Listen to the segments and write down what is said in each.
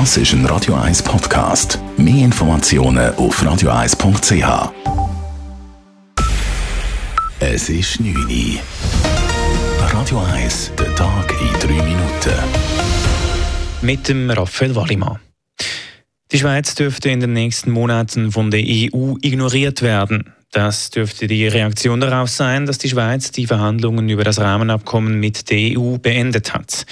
Das ist ein Radio 1 Podcast. Mehr Informationen auf radio1.ch. Es ist 9 Uhr. Radio 1, der Tag in 3 Minuten. Mit dem Raphael Wallimann. Die Schweiz dürfte in den nächsten Monaten von der EU ignoriert werden. Das dürfte die Reaktion darauf sein, dass die Schweiz die Verhandlungen über das Rahmenabkommen mit der EU beendet hat.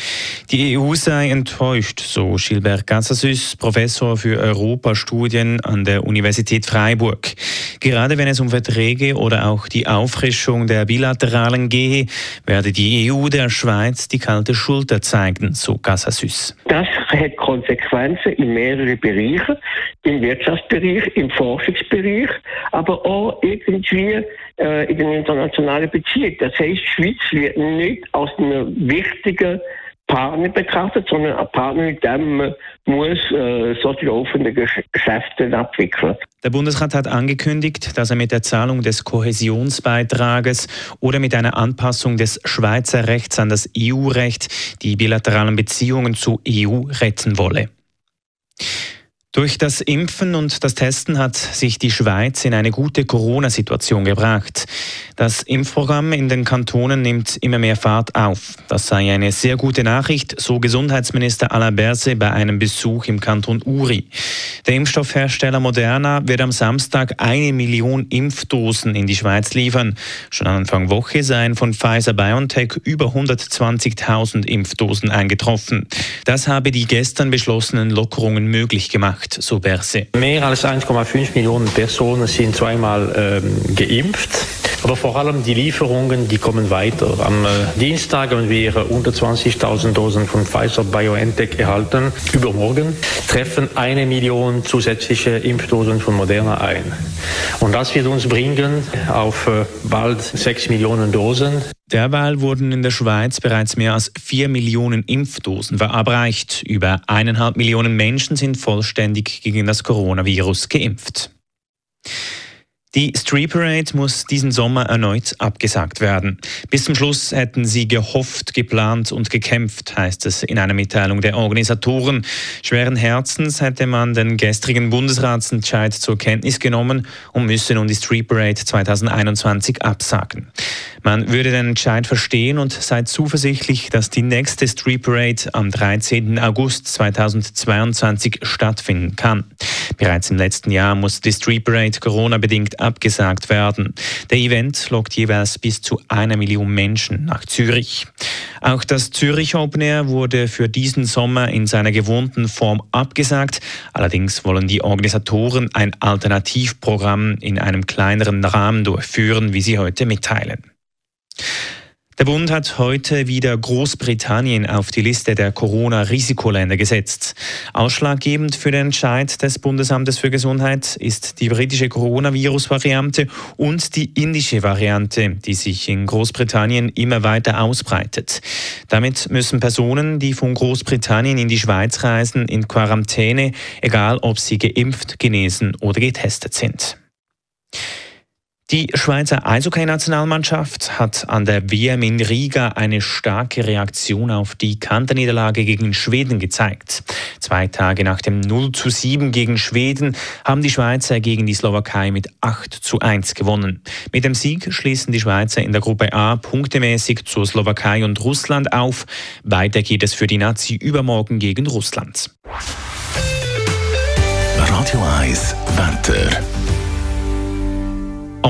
Die EU sei enttäuscht, so Gilbert Gassasüs, Professor für Europastudien an der Universität Freiburg. Gerade wenn es um Verträge oder auch die Auffrischung der Bilateralen gehe, werde die EU der Schweiz die kalte Schulter zeigen, so Gassasüs. Das hat Konsequenzen in mehreren Bereichen, im Wirtschaftsbereich, im Forschungsbereich, aber auch irgendwie äh, in den internationalen Beziehungen. Das heißt, Schweiz wird nicht als eine wichtige Partner betrachtet, sondern ein Partner, mit dem man muss äh, so die laufenden Geschäfte abwickeln. Der Bundesrat hat angekündigt, dass er mit der Zahlung des Kohäsionsbeitrages oder mit einer Anpassung des Schweizer Rechts an das EU-Recht die bilateralen Beziehungen zur EU retten wolle. Durch das Impfen und das Testen hat sich die Schweiz in eine gute Corona-Situation gebracht. Das Impfprogramm in den Kantonen nimmt immer mehr Fahrt auf. Das sei eine sehr gute Nachricht, so Gesundheitsminister Alain Berse bei einem Besuch im Kanton Uri. Der Impfstoffhersteller Moderna wird am Samstag eine Million Impfdosen in die Schweiz liefern. Schon Anfang Woche seien von Pfizer BioNTech über 120.000 Impfdosen eingetroffen. Das habe die gestern beschlossenen Lockerungen möglich gemacht gemacht, so Berse. Mehr als 1,5 Millionen Personen sind zweimal ähm, geimpft. Aber vor allem die Lieferungen, die kommen weiter. Am äh, Dienstag haben wir unter 20.000 Dosen von Pfizer BioNTech erhalten. Übermorgen treffen eine Million zusätzliche Impfdosen von Moderna ein. Und das wird uns bringen auf äh, bald 6 Millionen Dosen. Derweil wurden in der Schweiz bereits mehr als 4 Millionen Impfdosen verabreicht. Über eineinhalb Millionen Menschen sind vollständig gegen das Coronavirus geimpft. Die Street Parade muss diesen Sommer erneut abgesagt werden. Bis zum Schluss hätten sie gehofft, geplant und gekämpft, heißt es in einer Mitteilung der Organisatoren. Schweren Herzens hätte man den gestrigen Bundesratsentscheid zur Kenntnis genommen und müsse nun die Street Parade 2021 absagen. Man würde den Entscheid verstehen und sei zuversichtlich, dass die nächste Street Parade am 13. August 2022 stattfinden kann. Bereits im letzten Jahr musste die Street Parade Corona-bedingt abgesagt werden. Der Event lockt jeweils bis zu einer Million Menschen nach Zürich. Auch das Zürich Open Air wurde für diesen Sommer in seiner gewohnten Form abgesagt. Allerdings wollen die Organisatoren ein Alternativprogramm in einem kleineren Rahmen durchführen, wie sie heute mitteilen. Der Bund hat heute wieder Großbritannien auf die Liste der Corona-Risikoländer gesetzt. Ausschlaggebend für den Entscheid des Bundesamtes für Gesundheit ist die britische Coronavirus-Variante und die indische Variante, die sich in Großbritannien immer weiter ausbreitet. Damit müssen Personen, die von Großbritannien in die Schweiz reisen, in Quarantäne, egal ob sie geimpft, genesen oder getestet sind. Die Schweizer Eishockey-Nationalmannschaft hat an der WM in Riga eine starke Reaktion auf die Kanterniederlage gegen Schweden gezeigt. Zwei Tage nach dem 0 zu 7 gegen Schweden haben die Schweizer gegen die Slowakei mit 8 zu 1 gewonnen. Mit dem Sieg schließen die Schweizer in der Gruppe A punktemäßig zur Slowakei und Russland auf. Weiter geht es für die Nazi übermorgen gegen Russland. Radio 1 Wetter.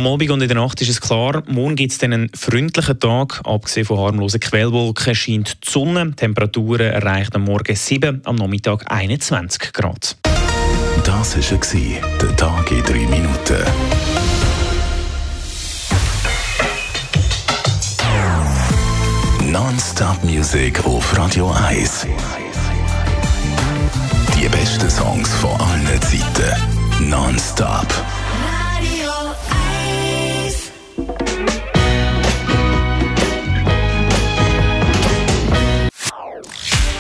Am Abend und in der Nacht ist es klar, morgen gibt es einen freundlichen Tag. Abgesehen von harmlosen Quellwolken scheint die Sonne. Die Temperaturen erreichen am Morgen 7, am Nachmittag 21 Grad. Das war der Tag in 3 Minuten. Non-Stop Music auf Radio 1. Die besten Songs von allen Zeiten. Non-Stop.